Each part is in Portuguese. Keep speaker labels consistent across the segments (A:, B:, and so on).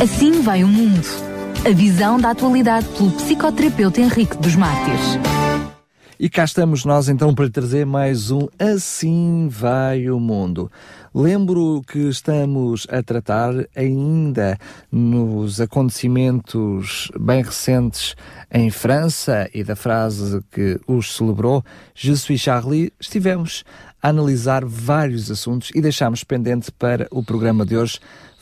A: Assim vai o mundo. A visão da atualidade pelo psicoterapeuta Henrique dos Mártires.
B: E cá estamos nós então para trazer mais um Assim Vai o Mundo. Lembro que estamos a tratar ainda nos acontecimentos bem recentes em França e da frase que os celebrou, Je suis Charlie, estivemos a analisar vários assuntos e deixámos pendente para o programa de hoje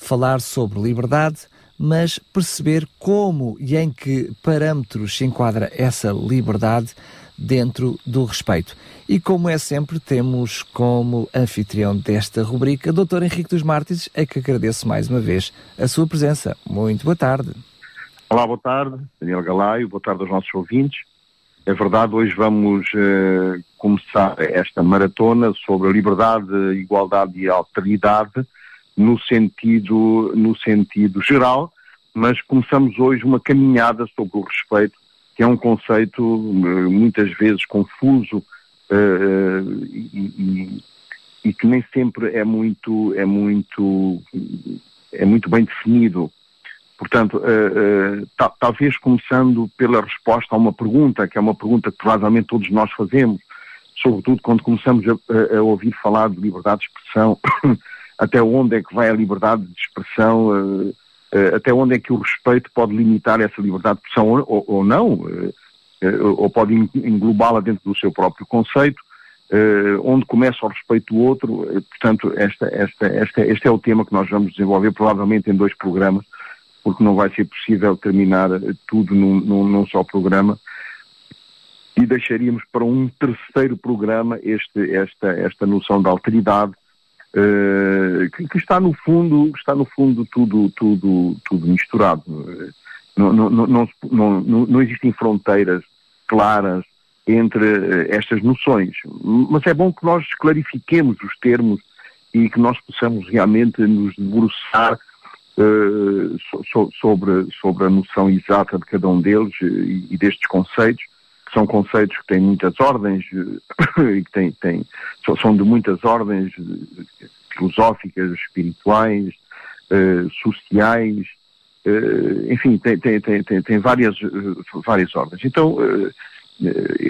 B: falar sobre liberdade, mas perceber como e em que parâmetros se enquadra essa liberdade dentro do respeito. E como é sempre, temos como anfitrião desta rubrica Dr. Henrique dos Mártires, a que agradeço mais uma vez a sua presença. Muito boa tarde.
C: Olá, boa tarde, Daniel Galaio, boa tarde aos nossos ouvintes. É verdade, hoje vamos uh, começar esta maratona sobre a liberdade, igualdade e alteridade no sentido, no sentido geral, mas começamos hoje uma caminhada sobre o respeito, que é um conceito uh, muitas vezes confuso uh, e, e, e, que nem sempre é muito, é muito, é muito bem definido. Portanto, uh, uh, talvez começando pela resposta a uma pergunta, que é uma pergunta que provavelmente todos nós fazemos, sobretudo quando começamos a, a ouvir falar de liberdade de expressão, até onde é que vai a liberdade de expressão, uh, até onde é que o respeito pode limitar essa liberdade de expressão ou, ou não, ou pode englobá-la dentro do seu próprio conceito, onde começa o respeito do outro. portanto, esta, esta, esta, este é o tema que nós vamos desenvolver provavelmente em dois programas porque não vai ser possível terminar tudo num, num, num só programa e deixaríamos para um terceiro programa este, esta, esta noção de alteridade que, que, está no fundo está no fundo tudo tudo tudo misturado. Não, não, não, não, não existem fronteiras claras entre estas noções. Mas é bom que nós clarifiquemos os termos e que nós possamos realmente nos debruçar uh, so, sobre, sobre a noção exata de cada um deles e, e, destes conceitos, que são conceitos que têm muitas ordens e que têm, têm, são de muitas ordens filosóficas, espirituais, uh, sociais, uh, enfim, tem, tem, tem, tem, tem várias, várias ordens. Então,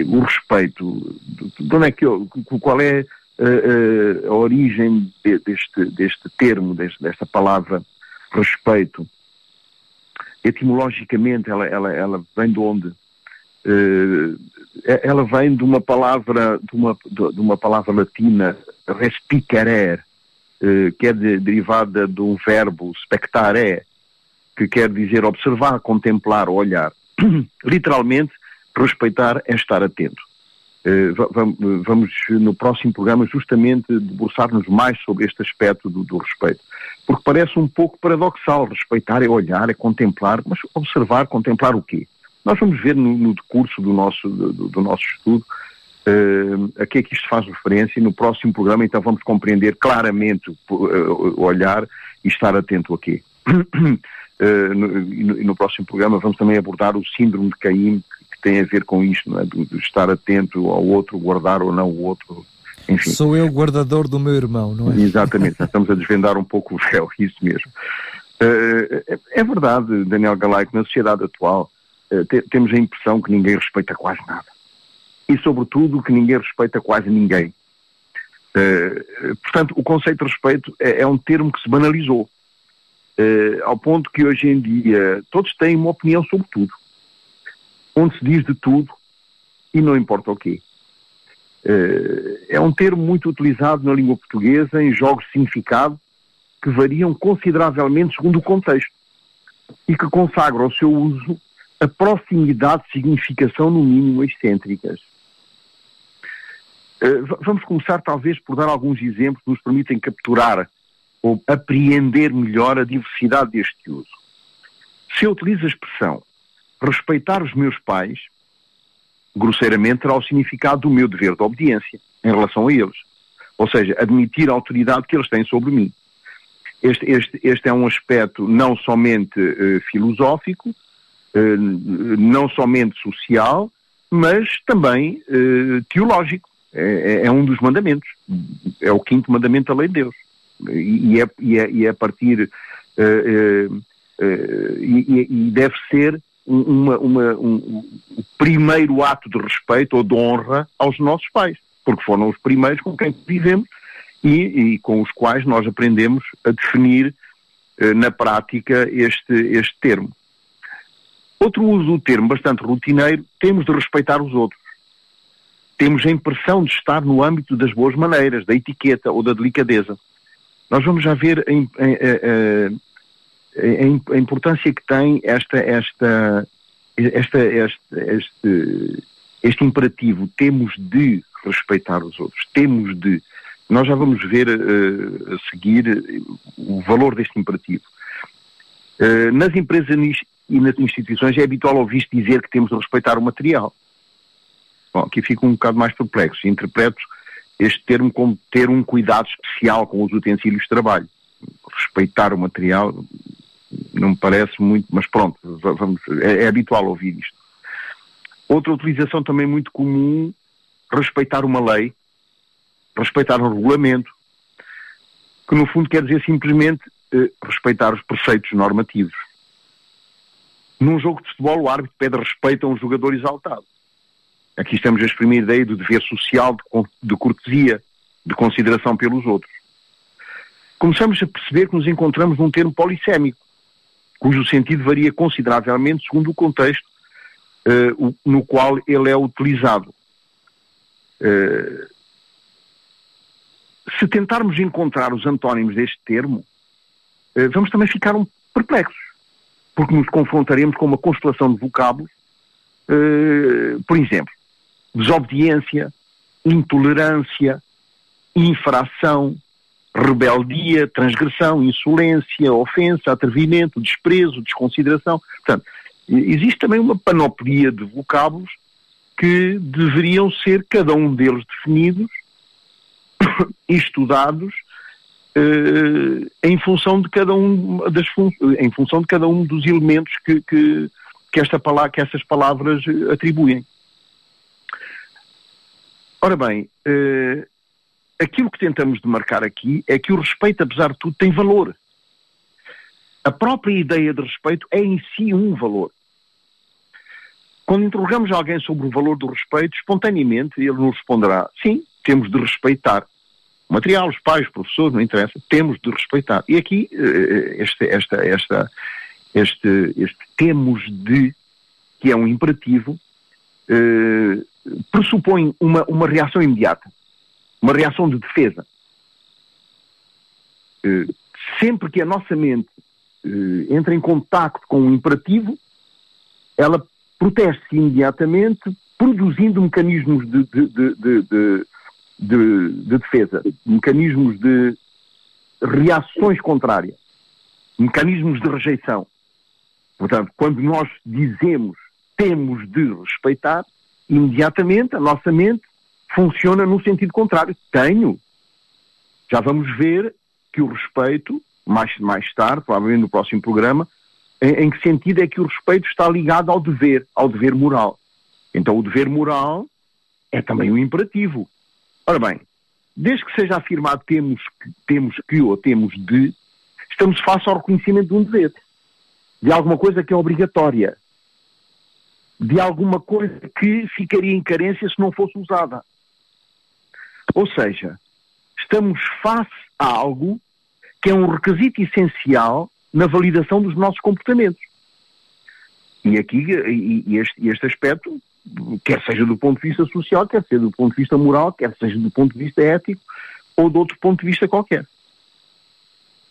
C: o respeito, de onde é que eu, qual é a, a, origem deste, deste termo, desta palavra respeito, etimologicamente ela, ela, ela vem de onde? Uh, ela vem de uma palavra, de uma, de uma palavra latina, respicare, uh, que é de, derivada de um verbo spectare, que quer dizer observar, contemplar, olhar. Literalmente, respeitar é estar atento. Uh, vamos no próximo programa justamente debruçar-nos mais sobre este aspecto do, do respeito porque parece um pouco paradoxal. Respeitar é olhar, é contemplar, mas observar, contemplar o quê? Nós vamos ver no, no decurso do nosso, do, do nosso estudo uh, a que é que isto faz referência e no próximo programa então vamos compreender claramente uh, olhar e estar atento a quê. Uh, no, e, no, próximo programa vamos também abordar o síndrome de Caim que, tem a ver com isto, é? de, de estar atento ao outro, guardar ou não o outro, enfim.
B: Sou eu o guardador do meu irmão, não é?
C: Exatamente, estamos a desvendar um pouco o véu, isso mesmo. Uh, é verdade, Daniel Galay, que na sociedade atual temos a impressão que ninguém respeita quase nada. E, sobretudo, que ninguém respeita quase ninguém. Uh, portanto, o conceito de respeito é, é um termo que se banalizou, ao ponto que hoje em dia todos têm uma opinião sobre tudo, onde se diz de tudo e não importa o quê. Eh, é um termo muito utilizado na língua portuguesa em jogos de significado que variam consideravelmente segundo o contexto e que consagram ao seu uso a proximidade de significação, no mínimo, excêntricas. Eh, vamos começar, talvez, por dar alguns exemplos que nos permitem capturar ou apreender melhor a diversidade deste uso. Se eu utilizo a expressão respeitar os meus pais, grosseiramente, terá o significado do meu dever de obediência em relação a eles. Ou seja, admitir a autoridade que eles têm sobre mim. Este, este, este é um aspecto não somente uh, filosófico, não somente social, mas também uh, teológico. É, é, é, um dos mandamentos. É o quinto mandamento da lei de Deus. E, é, e, é, e é, a partir uh, e, e, deve ser uma, uma, um, um, primeiro ato de respeito ou de honra aos nossos pais, porque foram os primeiros com quem vivemos e, e com os quais nós aprendemos a definir na prática este, este termo. Outro uso do termo bastante rotineiro, temos de respeitar os outros. Temos a impressão de estar no âmbito das boas maneiras, da etiqueta ou da delicadeza. Nós vamos já ver a, a, a, a importância que tem esta, esta, esta, este, este, este imperativo. Temos de respeitar os outros. Temos de. Nós já vamos ver uh, a seguir o valor deste imperativo. Uh, nas empresas e nas instituições é habitual ouvir-se dizer que temos de respeitar o material. Bom, aqui fico um bocado mais perplexo. Interpreto este termo como ter um cuidado especial com os utensílios de trabalho. Respeitar o material não me parece muito, mas pronto, vamos, é, é habitual ouvir isto. Outra utilização também muito comum, respeitar uma lei, respeitar um regulamento, que no fundo quer dizer simplesmente eh, respeitar os preceitos normativos. Num jogo de futebol, o árbitro pede respeito a um jogador exaltado. Aqui estamos a exprimir a ideia do dever social, de, cortesia, de consideração pelos outros. Começamos a perceber que nos encontramos num termo polissémico, cujo sentido varia consideravelmente segundo o contexto uh, no qual ele é utilizado. Uh, se tentarmos encontrar os antónimos deste termo, uh, vamos também ficar um perplexos porque nos confrontaremos com uma constelação de vocábulos, uh, por exemplo, desobediência, intolerância, infração, rebeldia, transgressão, insolência, ofensa, atrevimento, desprezo, desconsideração. Portanto, existe também uma panoplia de vocábulos que deveriam ser, cada um deles, definidos e estudados em função de cada um das fun em função de cada um dos elementos que, que, que, esta palavra, que essas palavras atribuem. Ora bem, uh, aquilo que tentamos demarcar aqui é que o respeito, apesar de tudo, tem valor. A própria ideia de respeito é em si um valor. Quando interrogamos alguém sobre o valor do respeito, espontaneamente ele nos responderá: sim, temos de respeitar material, os pais, os professores, não interessa, temos de respeitar. E aqui, eh, este, esta, esta, este, este temos de, que é um imperativo, eh, pressupõe uma, uma reação imediata, uma reação de defesa. Eh, sempre que a nossa mente eh, entra em contacto com um imperativo, ela protege-se imediatamente, produzindo mecanismos de, de, de, de de, de defesa, mecanismos de reações contrárias, mecanismos de rejeição. Portanto, quando nós dizemos temos de respeitar, imediatamente a nossa mente funciona no sentido contrário. Tenho. Já vamos ver que o respeito, mais, mais tarde, provavelmente no próximo programa, em, em que sentido é que o respeito está ligado ao dever, ao dever moral. Então o dever moral é também um imperativo. Ora bem, desde que seja afirmado temos que, temos que ou temos de, estamos face ao reconhecimento de um dever, de alguma coisa que é obrigatória, de alguma coisa que ficaria em carência se não fosse usada. Ou seja, estamos face a algo que é um requisito essencial na validação dos nossos comportamentos. E aqui, e este, este aspecto quer seja do ponto de vista social, quer seja do ponto de vista moral, quer seja do ponto de vista ético ou de outro ponto de vista qualquer.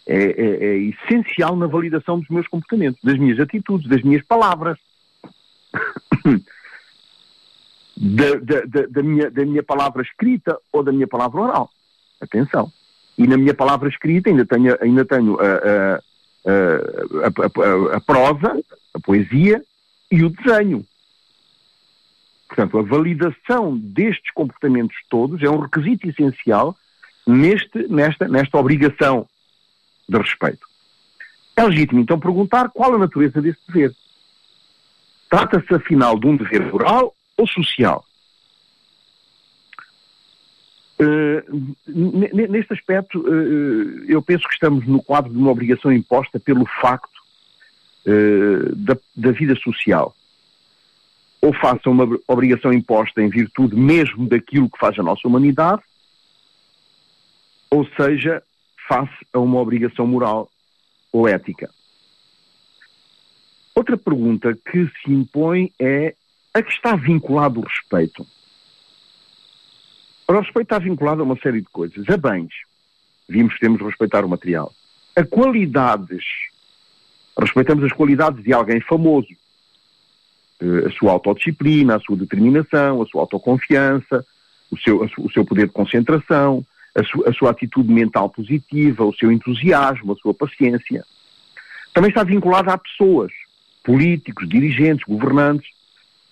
C: É, é, é essencial na validação dos meus comportamentos, das minhas atitudes, das minhas palavras. da, da, da, minha, da minha palavra escrita ou da minha palavra oral. Atenção. E na minha palavra escrita ainda tenho, ainda tenho a, a, a, a prosa, a poesia e o desenho. Portanto, a validação destes comportamentos todos é um requisito essencial neste, nesta, nesta obrigação de respeito. É legítimo, então, perguntar qual a natureza desse dever. Trata-se, afinal, de um dever moral ou social? Uh, neste aspecto, uh, eu penso que estamos no quadro de uma obrigação imposta pelo facto uh, da, da vida social. Ou faça uma obrigação imposta em virtude mesmo daquilo que faz a nossa humanidade, ou seja, face a uma obrigação moral ou ética. Outra pergunta que se impõe é a que está vinculado o respeito. O respeito está vinculado a uma série de coisas. A bens. Vimos que temos de respeitar o material. A qualidades. Respeitamos as qualidades de alguém famoso. Eh, a sua autodisciplina, a sua determinação, a sua autoconfiança, o seu, o seu poder de concentração, a, su, a sua atitude mental positiva, o seu entusiasmo, a sua paciência. Também está vinculado a pessoas, políticos, dirigentes, governantes,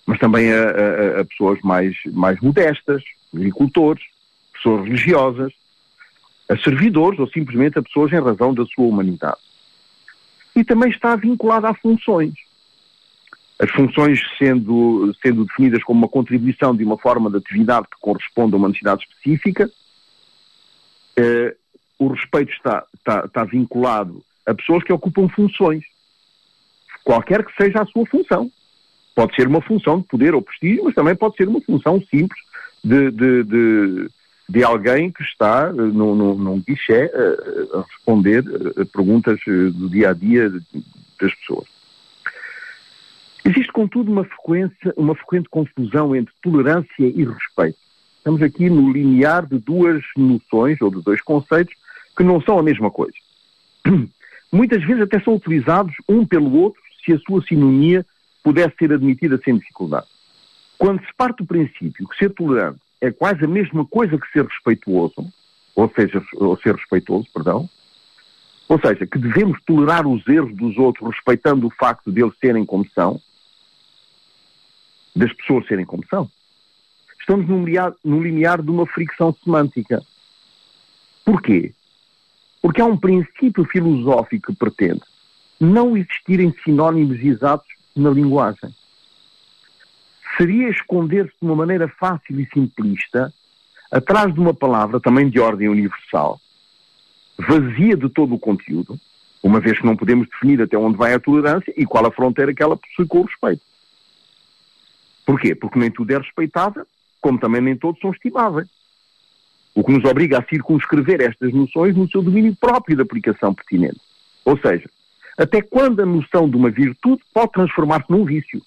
C: mas também a, a, a pessoas mais, mais modestas, agricultores, pessoas religiosas, a servidores ou simplesmente a pessoas em razão da sua humanidade. E também está vinculado a funções. As funções sendo, sendo definidas como uma contribuição de uma forma de atividade que corresponde a uma necessidade específica, eh, o respeito está, está, está vinculado a pessoas que ocupam funções, qualquer que seja a sua função. Pode ser uma função de poder ou prestígio, mas também pode ser uma função simples de, de, de, de alguém que está uh, num, num, num guichê uh, a responder a perguntas uh, do dia a dia das pessoas. Existe, contudo, uma, frequência, uma frequente confusão entre tolerância e respeito. Estamos aqui no limiar de duas noções ou de dois conceitos que não são a mesma coisa. Muitas vezes até são utilizados um pelo outro se a sua sinonia pudesse ser admitida sem dificuldade. Quando se parte do princípio que ser tolerante é quase a mesma coisa que ser respeituoso, ou seja, ou ser respeitoso, perdão, ou seja, que devemos tolerar os erros dos outros respeitando o facto de eles serem como são, das pessoas serem como são, estamos no limiar, no limiar de uma fricção semântica. Porquê? Porque há um princípio filosófico que pretende não existirem sinónimos exatos na linguagem. Seria esconder-se de uma maneira fácil e simplista atrás de uma palavra também de ordem universal, vazia de todo o conteúdo, uma vez que não podemos definir até onde vai a tolerância e qual a fronteira que ela possui com o respeito. Porquê? Porque nem tudo é respeitável como também nem todos são estimáveis. O que nos obriga a circunscrever estas noções no seu domínio próprio de aplicação pertinente. Ou seja, até quando a noção de uma virtude pode transformar-se num vício?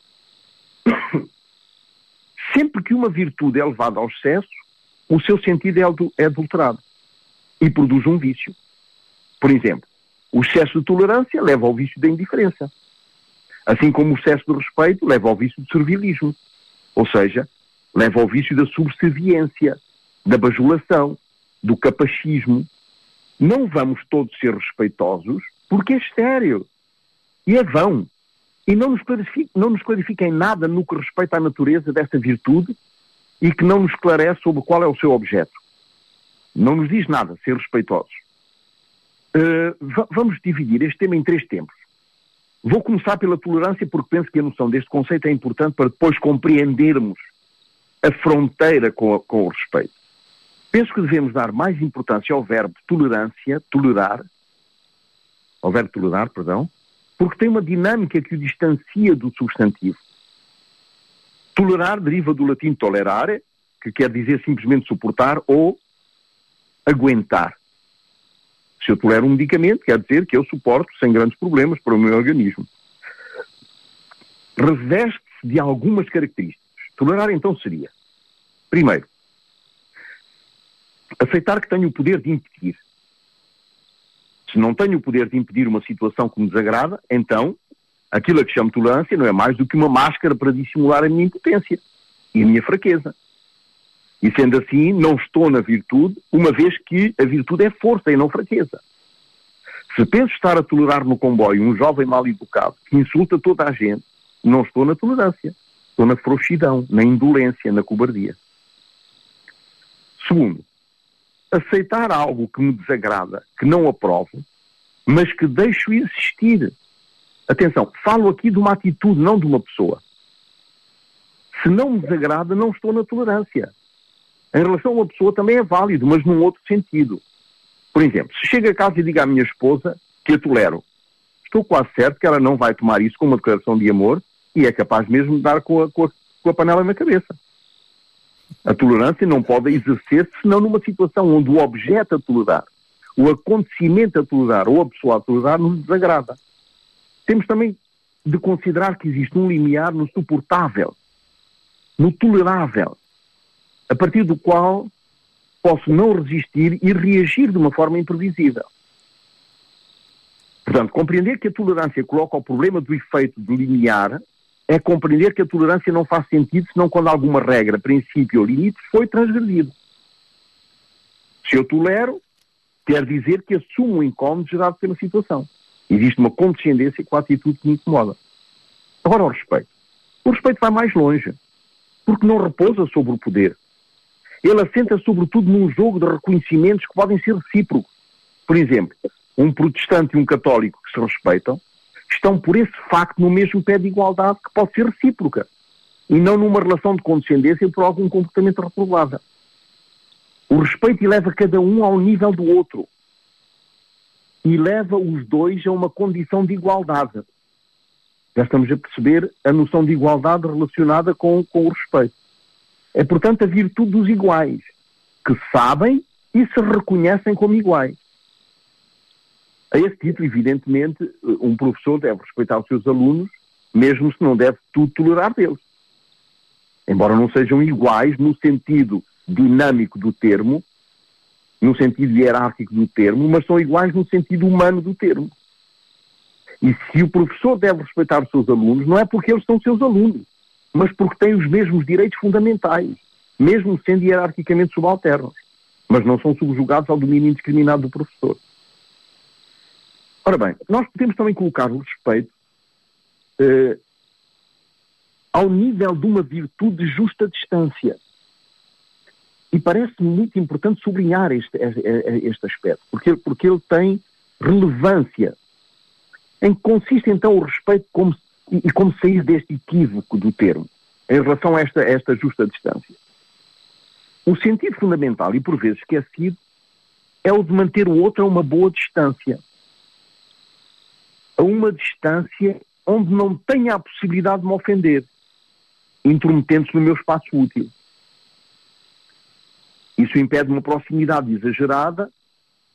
C: Sempre que uma virtude é levada ao excesso, o seu sentido é, é adulterado e produz um vício. Por exemplo, o excesso de tolerância leva ao vício da indiferença. Assim como o excesso de respeito leva ao vício de servilismo. Ou seja, leva ao vício da subserviência, da bajulação, do capachismo. Não vamos todos ser respeitosos porque é estéreo. E é vão. E não nos, não nos clarifica em nada no que respeita à natureza dessa virtude e que não nos esclarece sobre qual é o seu objeto. Não nos diz nada ser respeitosos. Uh, vamos dividir este tema em três tempos. Vou começar pela tolerância porque penso que a noção deste conceito é importante para depois compreendermos a fronteira com, a, com o respeito. Penso que devemos dar mais importância ao verbo tolerância, tolerar, ao verbo tolerar, perdão, porque tem uma dinâmica que o distancia do substantivo. Tolerar deriva do latim tolerare, que quer dizer simplesmente suportar ou aguentar. Se eu tolero um medicamento, quer dizer que eu suporto sem grandes problemas para o meu organismo. Reveste-se de algumas características. Tolerar então seria, primeiro, aceitar que tenho o poder de impedir. Se não tenho o poder de impedir uma situação que me desagrada, então aquilo a que chamo tolerância não é mais do que uma máscara para dissimular a minha impotência e a minha fraqueza. E sendo assim, não estou na virtude, uma vez que a virtude é força e não fraqueza. Se penso estar a tolerar no comboio um jovem mal educado que insulta toda a gente, não estou na tolerância. Estou na frouxidão, na indolência, na cobardia. Segundo, aceitar algo que me desagrada, que não aprovo, mas que deixo existir. Atenção, falo aqui de uma atitude, não de uma pessoa. Se não me desagrada, não estou na tolerância. Em relação a uma pessoa também é válido, mas num outro sentido. Por exemplo, se chego a casa e digo à minha esposa que a tolero, estou quase certo que ela não vai tomar isso como uma declaração de amor e é capaz mesmo de dar com a, com a, com a panela na cabeça. A tolerância não pode exercer-se senão numa situação onde o objeto a tolerar, o acontecimento a tolerar ou a pessoa a tolerar nos desagrada. Temos também de considerar que existe um limiar no suportável, no tolerável, a partir do qual posso não resistir e reagir de uma forma imprevisível. Portanto, compreender que a tolerância coloca o problema do efeito de é compreender que a tolerância não faz sentido senão quando alguma regra, princípio ou limite foi transgredido. Se eu tolero, quer dizer que assumo o incómodo gerado pela situação. Existe uma condescendência com a atitude que me incomoda. Agora, o respeito. O respeito vai mais longe, porque não repousa sobre o poder. Ele assenta sobretudo num jogo de reconhecimentos que podem ser recíprocos. Por exemplo, um protestante e um católico que se respeitam estão por esse facto no mesmo pé de igualdade que pode ser recíproca e não numa relação de condescendência por algum comportamento reprovável. O respeito eleva cada um ao nível do outro e leva os dois a uma condição de igualdade. Já estamos a perceber a noção de igualdade relacionada com, com o respeito. É, portanto, a virtude dos iguais, que sabem e se reconhecem como iguais. A esse título, evidentemente, um professor deve respeitar os seus alunos, mesmo se não deve tudo tolerar deles. Embora não sejam iguais no sentido dinâmico do termo, no sentido hierárquico do termo, mas são iguais no sentido humano do termo. E se o professor deve respeitar os seus alunos, não é porque eles são seus alunos, mas porque têm os mesmos direitos fundamentais, mesmo sendo hierarquicamente subalternos, mas não são subjugados ao domínio indiscriminado do professor. Ora bem, nós podemos também colocar o respeito eh, ao nível de uma virtude de justa distância. E parece-me muito importante sublinhar este, este aspecto, porque, porque ele tem relevância. Em que consiste então o respeito como, e como sair deste equívoco do termo, em relação a esta, a esta justa distância. O sentido fundamental, e por vezes esquecido, é o de manter o outro a uma boa distância a uma distância onde não tenha a possibilidade de me ofender, intrometendo-se no meu espaço útil. Isso impede uma proximidade exagerada,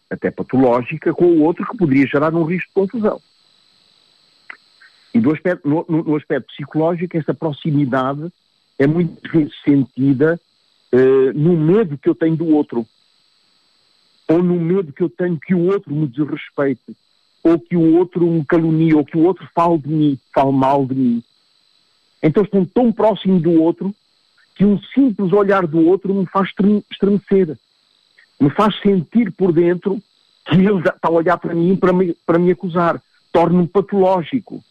C: até patológica, com o outro que poderia gerar um risco de confusão. E do aspecto, no, no aspecto psicológico, essa proximidade é vezes sentida uh, no medo que eu tenho do outro, ou no medo que eu tenho que o outro me desrespeite, ou que o outro me calunie, ou que o outro fale de mim, fale mal de mim. Então estou tão próximo do outro que um simples olhar do outro me faz estremecer, me faz sentir por dentro que ele está a olhar para mim para me, para me acusar. Torno-me patológico.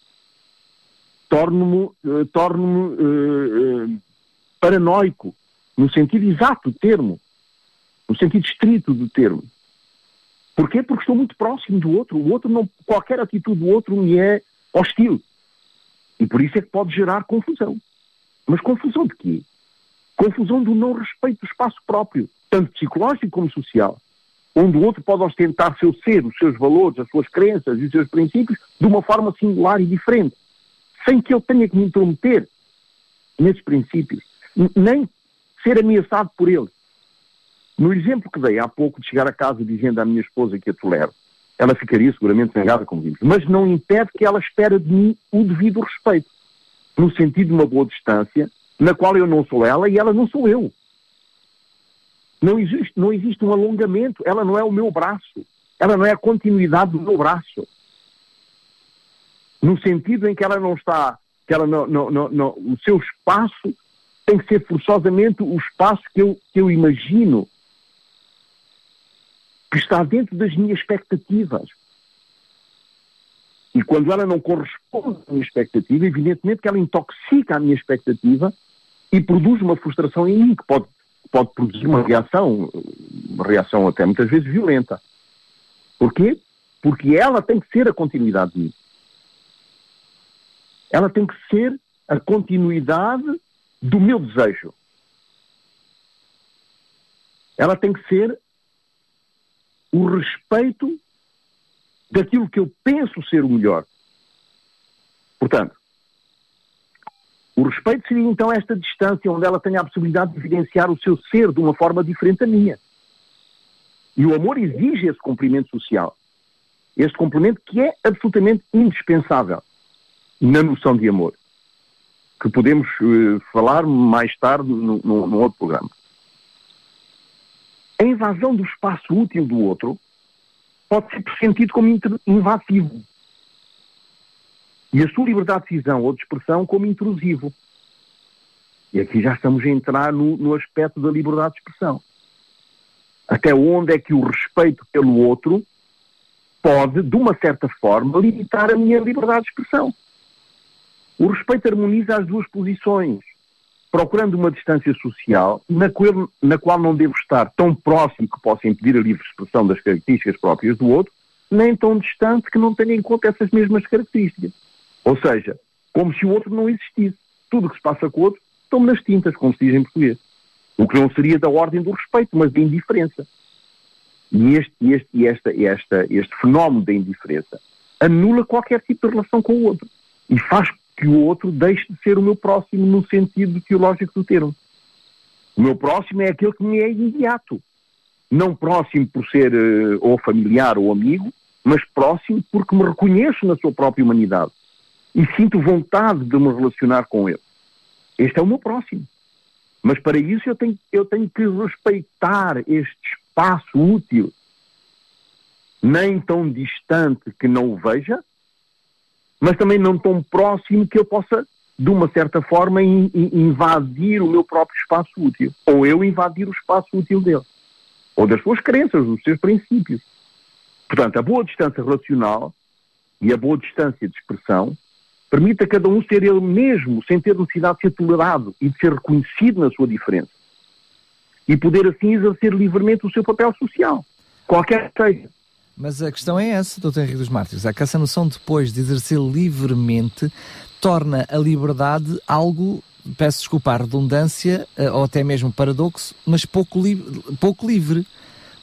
C: Torno-me uh, torno uh, uh, paranoico, no sentido exato do termo, no sentido estrito do termo. Porquê? Porque estou muito próximo do outro. O outro não, qualquer atitude do outro me é hostil. E por isso é que pode gerar confusão. Mas confusão de quê? Confusão do não respeito do espaço próprio, tanto psicológico como social, onde o outro pode ostentar seu ser, os seus valores, as suas crenças e os seus princípios de uma forma singular e diferente, sem que eu tenha que me intrometer nesses princípios, nem ser ameaçado por eles. No exemplo que dei há pouco de chegar a casa dizendo à minha esposa que a tolero, ela ficaria seguramente zangada, como vimos, mas não impede que ela espere de mim o devido respeito, no sentido de uma boa distância, na qual eu não sou ela e ela não sou eu. Não existe, não existe um alongamento, ela não é o meu braço, ela não é a continuidade do meu braço. No sentido em que ela não está, que ela não, não, não, não o seu espaço tem que ser forçosamente o espaço que eu, que eu imagino que está dentro das minhas expectativas. E quando ela não corresponde à minha expectativa, evidentemente que ela intoxica a minha expectativa e produz uma frustração em mim, que pode, pode produzir uma reação, uma reação até muitas vezes violenta. Porquê? Porque ela tem que ser a continuidade de mim. Ela tem que ser a continuidade do meu desejo. Ela tem que ser o respeito daquilo que eu penso ser o melhor. Portanto, o respeito seria então esta distância onde ela tem a possibilidade de evidenciar o seu ser de uma forma diferente da minha. E o amor exige esse cumprimento social. Este complemento que é absolutamente indispensável na noção de amor. Que podemos uh, falar mais tarde num, outro programa. A invasão do espaço útil do outro pode ser sentido como invasivo. E a sua liberdade de decisão ou de expressão como intrusivo. E aqui já estamos a entrar no, no aspecto da liberdade de expressão. Até onde é que o respeito pelo outro pode, de uma certa forma, limitar a minha liberdade de expressão. O respeito harmoniza as duas posições, procurando uma distância social na qual, na qual não devo estar tão próximo que possa impedir a livre expressão das características próprias do outro, nem tão distante que não tenha em conta essas mesmas características. Ou seja, como se o outro não existisse. Tudo o que se passa com o outro estão nas tintas, como se diz em português. O que não seria da ordem do respeito, mas da indiferença. E este, este, esta, esta, este fenómeno da indiferença anula qualquer tipo de relação com o outro e faz que o outro deixe de ser o meu próximo no sentido teológico do termo. O meu próximo é aquele que me é imediato. Não próximo por ser uh, ou familiar ou amigo, mas próximo porque me reconheço na sua própria humanidade e sinto vontade de me relacionar com ele. Este é o meu próximo. Mas para isso eu tenho, eu tenho que respeitar este espaço útil, nem tão distante que não o veja, mas também não tão próximo que eu possa, de uma certa forma, in, in, invadir o meu próprio espaço útil. Ou eu invadir o espaço útil dele. Ou das suas crenças, dos seus princípios. Portanto, a boa distância relacional e a boa distância de expressão permite a cada um ser ele mesmo, sem ter necessidade de ser tolerado e de ser reconhecido na sua diferença. E poder assim exercer livremente o seu papel social, qualquer que seja.
B: Mas a questão é essa, Dr. Henrique dos Mártires, é que essa noção depois de exercer livremente torna a liberdade algo, peço desculpa redundância, eh, ou até mesmo paradoxo, mas pouco, li pouco livre,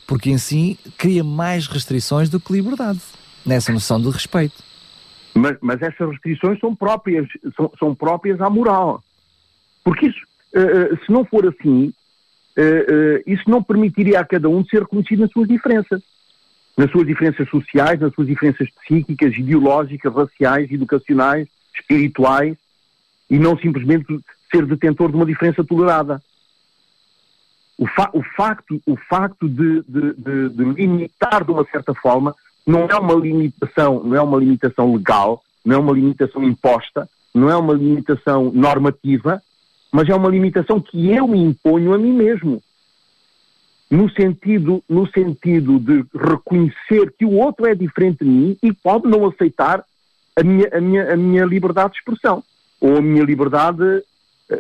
B: porque em si cria mais restrições do que liberdade, nessa noção de respeito.
C: Mas, mas essas restrições são próprias, são, são próprias à moral. Porque isso, uh, se não for assim, isso não permitiria a cada um ser reconhecido nas suas diferenças. Nas suas diferenças sociais, nas suas diferenças psíquicas, ideológicas, raciais, educacionais, espirituais, e não simplesmente ser detentor de uma diferença tolerada. O, fa o facto, o facto de, de, de, de limitar de uma certa forma não é uma limitação, não é uma limitação legal, não é uma limitação imposta, não é uma limitação normativa, mas é uma limitação que eu me imponho a mim mesmo. No sentido, no sentido de reconhecer que o outro é diferente de mim e pode não aceitar a minha, a minha, a minha liberdade de expressão, ou a minha liberdade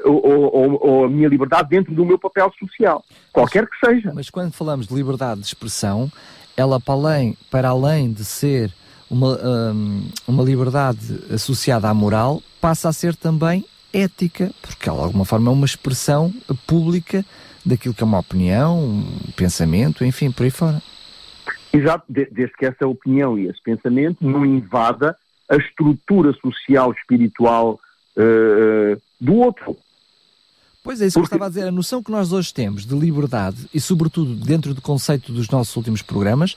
C: ou, ou, ou, a minha liberdade dentro do meu papel social, qualquer que seja.
B: Mas quando falamos de liberdade de expressão, ela para além, para além de ser uma, um, uma liberdade associada à moral, passa a ser também ética, porque ela de alguma forma é uma expressão pública daquilo que é uma opinião, um pensamento, enfim, por aí fora.
C: Exato, desde que essa opinião e esse pensamento não invada a estrutura social, espiritual uh, do outro.
B: Pois é, isso Porque... que eu estava a dizer. A noção que nós hoje temos de liberdade, e sobretudo dentro do conceito dos nossos últimos programas,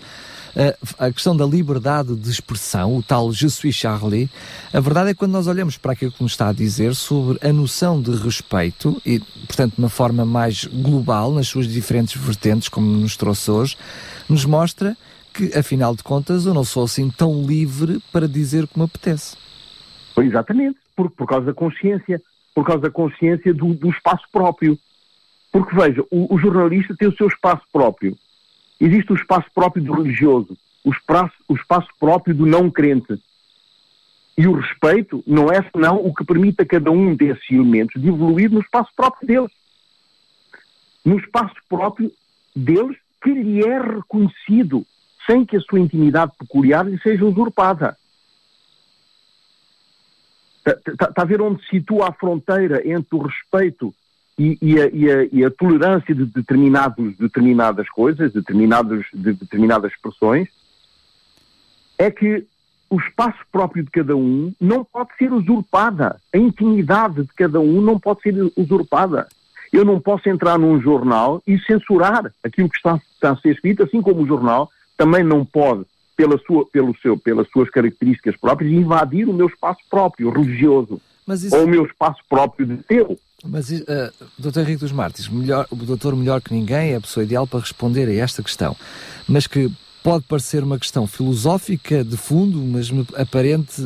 B: eh, a questão da liberdade de expressão, o tal Je suis Charlie, a verdade é que quando nós olhamos para aquilo que nos está a dizer sobre a noção de respeito, e portanto de uma forma mais global, nas suas diferentes vertentes, como nos trouxe hoje, nos mostra que, afinal de contas, eu não sou assim tão livre para dizer como apetece.
C: Exatamente, por, por causa da consciência por causa da consciência do, do espaço próprio. Porque veja, o, o, jornalista tem o seu espaço próprio. Existe o espaço próprio do religioso, o espaço, o espaço próprio do não crente. E o respeito não é senão o que permite a cada um desses elementos de evoluir no espaço próprio deles. No espaço próprio deles que lhe é reconhecido, sem que a sua intimidade peculiar lhe seja usurpada. Está tá a ver onde se situa a fronteira entre o respeito e, e, a, e, a, e a, tolerância de determinados, determinadas coisas, determinados, de determinadas expressões? é que o espaço próprio de cada um não pode ser usurpada. A intimidade de cada um não pode ser usurpada. Eu não posso entrar num jornal e censurar aquilo que está, está a ser escrito, assim como o jornal também não pode, pela sua, pelo seu, pelas suas características próprias, invadir o meu espaço próprio, religioso, isso... ou o meu espaço próprio de teu.
B: Mas, uh, Dr. Henrique dos Martins, melhor, o doutor melhor que ninguém é a pessoa ideal para responder a esta questão, mas que pode parecer uma questão filosófica de fundo, mas me aparente,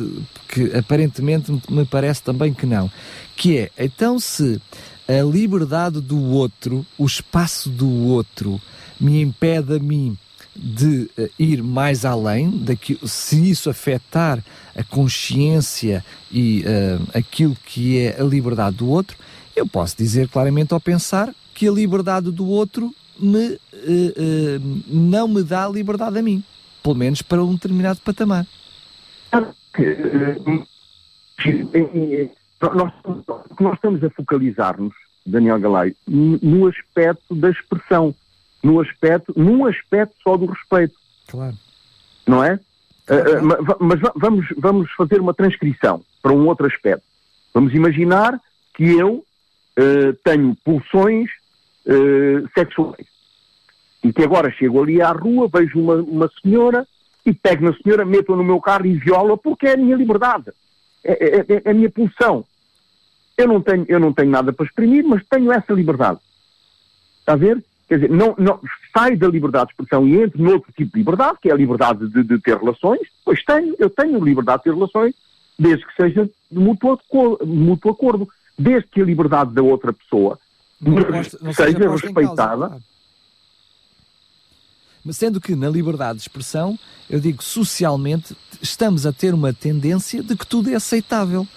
B: que aparentemente me parece também que não. Que é, então se a liberdade do outro, o espaço do outro, me impede a mim de uh, ir mais além, daquilo, se isso afetar a consciência e uh, aquilo que é a liberdade do outro, eu posso dizer claramente ao pensar que a liberdade do outro me, uh, uh, não me dá liberdade a mim, pelo menos para um determinado patamar.
C: Nós, nós estamos a focalizar-nos, Daniel Galay, no aspecto da expressão, no aspecto, num aspecto só do respeito.
B: Claro.
C: Não é? Claro. Uh, mas vamos, vamos fazer uma transcrição para um outro aspecto. Vamos imaginar que eu uh, tenho pulsões sexuais. E que agora chego ali à rua, vejo uma, uma senhora e pego na senhora, meto-a no meu carro e viola porque é a minha liberdade. É, é, é, é, a minha pulsão. Eu não, tenho, eu não tenho nada para exprimir, mas tenho essa liberdade. Está a ver? Quer dizer, não, não, sai da liberdade de expressão e entro noutro tipo de liberdade, que é a liberdade de, de ter relações. Pois tenho, eu tenho liberdade de ter relações, desde que seja de mútuo, mútuo acordo. Desde que a liberdade da outra pessoa não não seja, seja respeitada. Causa,
B: Mas sendo que na liberdade de expressão, eu digo socialmente, estamos a ter uma tendência de que tudo é aceitável.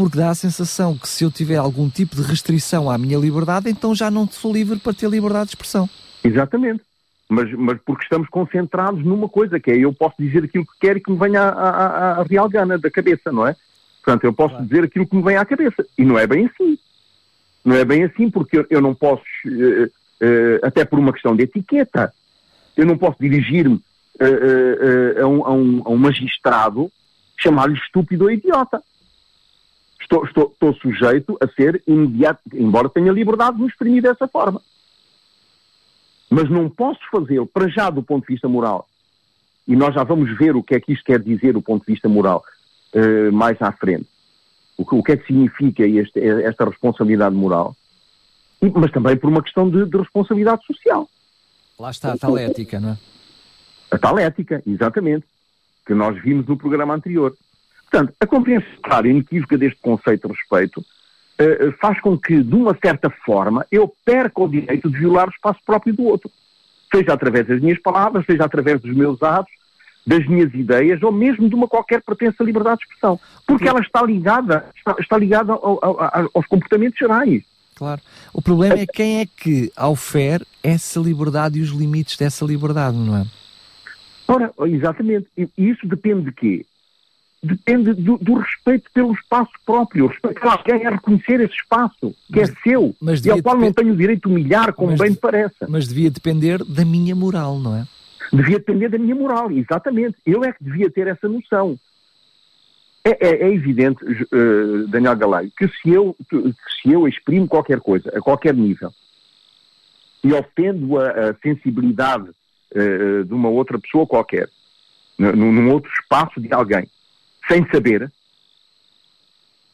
B: Porque dá a sensação que se eu tiver algum tipo de restrição à minha liberdade, então já não sou livre para ter liberdade de expressão.
C: Exatamente. Mas, mas porque estamos concentrados numa coisa, que é eu posso dizer aquilo que quero e que me venha à, real gana da cabeça, não é? Portanto, eu posso claro. dizer aquilo que me vem à cabeça. E não é bem assim. Não é bem assim, porque eu não posso, uh, uh, até por uma questão de etiqueta, eu não posso dirigir-me uh, a, um, a, um, a, um, magistrado, chamar-lhe estúpido ou idiota. Estou, estou, estou, sujeito a ser imediato, embora tenha liberdade de me exprimir dessa forma. Mas não posso fazê-lo, para já, do ponto de vista moral. E nós já vamos ver o que é que isto quer dizer do ponto de vista moral mais à frente o que, o que é que significa este, esta responsabilidade moral, mas também por uma questão de, de responsabilidade social.
B: Lá está a tal ética, não é?
C: A tal ética, exatamente, que nós vimos no programa anterior. Portanto, a compreensão clara e inequívoca deste conceito de respeito uh, faz com que, de uma certa forma, eu perca o direito de violar o espaço próprio do outro. Seja através das minhas palavras, seja através dos meus atos, das minhas ideias ou mesmo de uma qualquer pertença à liberdade de expressão. Porque ela está ligada, está, está ligada ao, ao, aos comportamentos gerais.
B: Claro. O problema é quem é que aufere essa liberdade e os limites dessa liberdade, não é?
C: Ora, exatamente. E isso depende de quê? Depende do, do respeito pelo espaço próprio. O respeito a alguém é reconhecer esse espaço, que é mas, é seu, e ao qual não tenho o direito de humilhar, como bem me parece.
B: Mas devia depender da minha moral, não é?
C: Devia depender da minha moral, exatamente. Eu é que devia ter essa noção. É, é, é evidente, uh, Daniel Galaio, que se, eu, que se eu exprimo qualquer coisa, a qualquer nível, e ofendo a, a sensibilidade uh, de uma outra pessoa qualquer, num, num outro espaço de alguém, sem saber,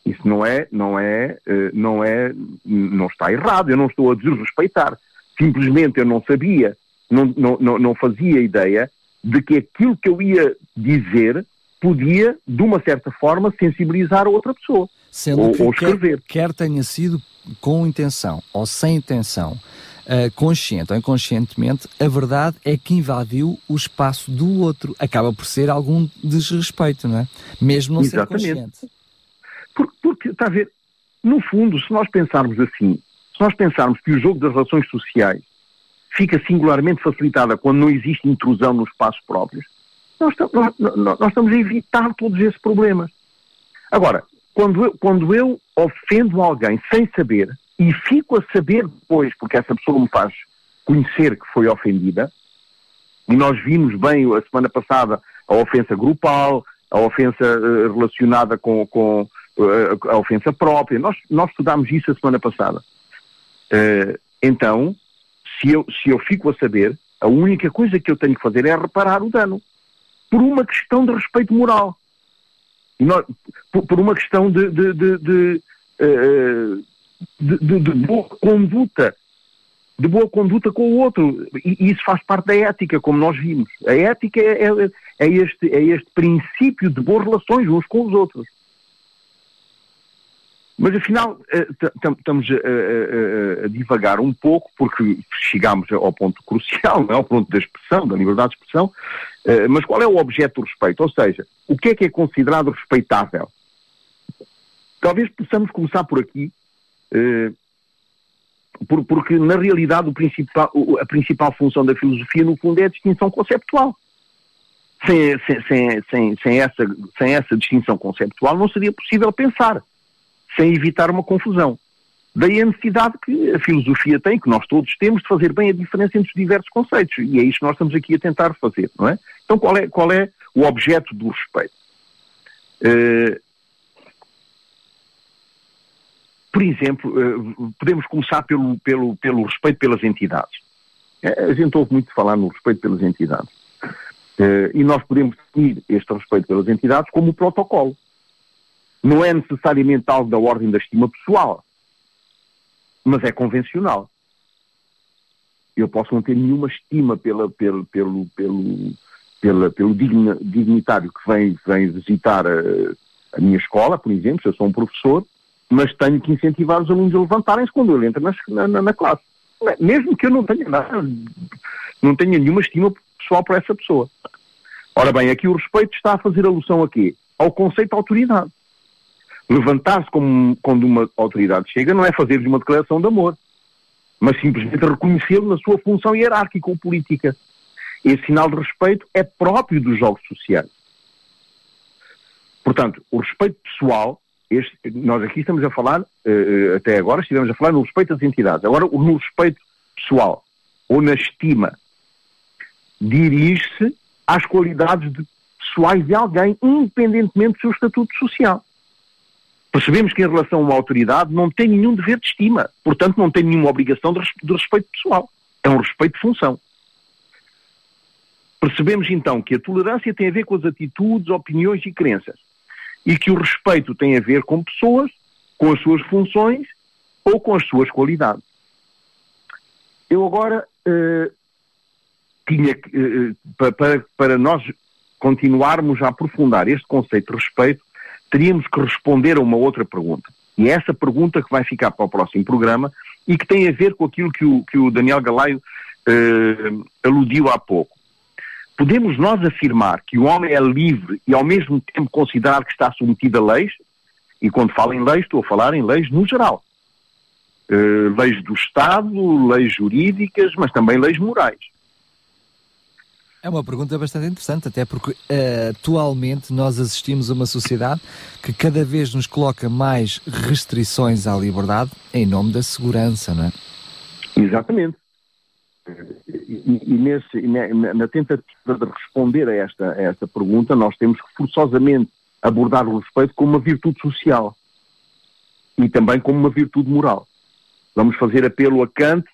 C: isso não é, não é, uh, não é, não está errado, eu não estou a desrespeitar. Simplesmente eu não sabia não, não, não fazia ideia de que aquilo que eu ia dizer podia, de uma certa forma, sensibilizar a outra pessoa.
B: Sendo ou, que ou escrever. Quer, quer tenha sido com intenção ou sem intenção, uh, consciente ou inconscientemente, a verdade é que invadiu o espaço do outro. Acaba por ser algum desrespeito, não é? Mesmo não Exatamente. ser consciente.
C: Porque, porque, está a ver, no fundo, se nós pensarmos assim, se nós pensarmos que o jogo das relações sociais fica singularmente facilitada quando não existe intrusão nos espaços próprios, nós, nós, nós estamos a evitar todos esses problemas. Agora, quando eu, quando eu ofendo alguém sem saber e fico a saber depois, porque essa pessoa me faz conhecer que foi ofendida, e nós vimos bem a semana passada a ofensa grupal, a ofensa uh, relacionada com, com uh, a ofensa própria. Nós, nós estudámos isso a semana passada. Uh, então, se eu, se eu fico a saber, a única coisa que eu tenho que fazer é reparar o dano. Por uma questão de respeito moral. Nós, por, por, uma questão de, de, de, de, de boa conduta de boa conduta com o outro. E, isso faz parte da ética, como nós vimos. A ética é, é, é, este, é este princípio de boas relações uns com os outros. Mas afinal, eh, estamos a, a, a, divagar um pouco, porque chegámos ao ponto crucial, não é? ao ponto da expressão, da liberdade de expressão. Eh, mas qual é o objeto do respeito? Ou seja, o que é que é considerado respeitável? Talvez possamos começar por aqui, porque na realidade principal, a principal função da filosofia, no fundo, é a distinção conceptual. Sem, sem, sem, sem, essa, sem essa distinção conceptual não seria possível pensar sem evitar uma confusão. Daí a necessidade que a filosofia tem, que nós todos temos, de fazer bem a diferença entre os diversos conceitos. E é isso que nós estamos aqui a tentar fazer, não é? Então, qual é, qual é o objeto do respeito? Uh, por exemplo, uh, podemos começar pelo, pelo, pelo respeito pelas entidades. Eh, a gente ouve muito falar no respeito pelas entidades. Uh, e nós podemos definir este respeito pelas entidades como o protocolo não é necessariamente algo da ordem da estima pessoal, mas é convencional. Eu posso não ter nenhuma estima pela, pelo, pelo, pelo, pela, pelo dignitário que vem, vem visitar a, a, minha escola, por exemplo, se eu sou um professor, mas tenho que incentivar os alunos a levantarem-se quando ele entra na, na, na classe. Mesmo que eu não tenha nada, não tenha nenhuma estima pessoal por essa pessoa. Ora bem, aqui o respeito está a fazer alusão a quê? Ao conceito de autoridade. Levantar-se quando uma autoridade chega não é fazer-lhe uma declaração de amor, mas simplesmente reconhecê-lo na sua função hierárquica ou política. Esse sinal de respeito é próprio dos jogos sociais. Portanto, o respeito pessoal, este, nós aqui estamos a falar, uh, até agora estivemos a falar no respeito às entidades. Agora, no respeito pessoal, ou na estima, dirige-se às qualidades de, pessoais de alguém, independentemente do seu estatuto social. Percebemos que em relação a uma autoridade não tem nenhum dever de estima, portanto não tem nenhuma obrigação de, de respeito pessoal. É um respeito de função. Percebemos então que a tolerância tem a ver com as atitudes, opiniões e crenças. E que o respeito tem a ver com pessoas, com as suas funções ou com as suas qualidades. Eu agora uh, tinha uh, para, para nós continuarmos a aprofundar este conceito de respeito, teríamos que responder a uma outra pergunta. E é essa pergunta que vai ficar para o próximo programa e que tem a ver com aquilo que o, que o Daniel Galaio eh, aludiu há pouco. Podemos nós afirmar que o homem é livre e ao mesmo tempo considerar que está submetido a leis? E quando falo em leis, estou a falar em leis no geral. Uh, leis do Estado, leis jurídicas, mas também leis morais.
B: É uma pergunta bastante interessante, até porque uh, atualmente nós assistimos a uma sociedade que cada vez nos coloca mais restrições à liberdade em nome da segurança, não é?
C: Exatamente. E, e, nesse, na, na, tentativa de responder a esta, a esta pergunta, nós temos que forçosamente abordar o respeito como uma virtude social e também como uma virtude moral. Vamos fazer apelo a Kant,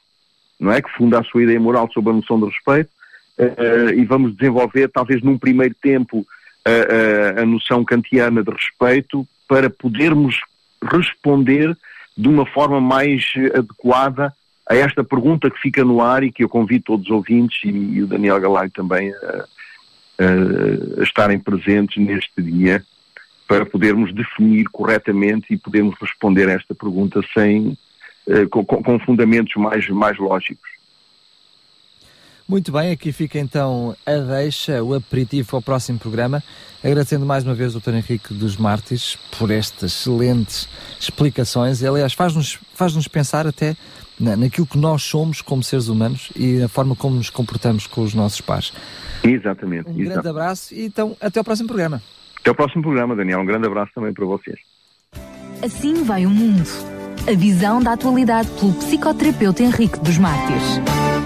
C: não é, que funda a sua ideia moral sobre a noção de respeito, uh, e vamos desenvolver, talvez num primeiro tempo, uh, a noção kantiana de respeito para podermos responder de uma forma mais adequada a esta pergunta que fica no ar e que eu convido todos os ouvintes e, e o Daniel Galay também a, a, a estarem presentes neste dia para podermos definir corretamente e podermos responder a esta pergunta sem, uh, com, com, fundamentos mais, mais lógicos.
B: Muito bem, aqui fica então a deixa, o aperitivo para o próximo programa. Agradecendo mais uma vez o Dr. Henrique dos Mártires por estas excelentes explicações. E, aliás, faz-nos faz -nos pensar até na, naquilo que nós somos como seres humanos e na forma como nos comportamos com os nossos pais.
C: Exatamente.
B: Um grande abraço e então até ao próximo programa.
C: Até ao próximo programa, Daniel. Um grande abraço também para vocês.
A: Assim vai o mundo. A visão da atualidade pelo psicoterapeuta Henrique dos Mártires.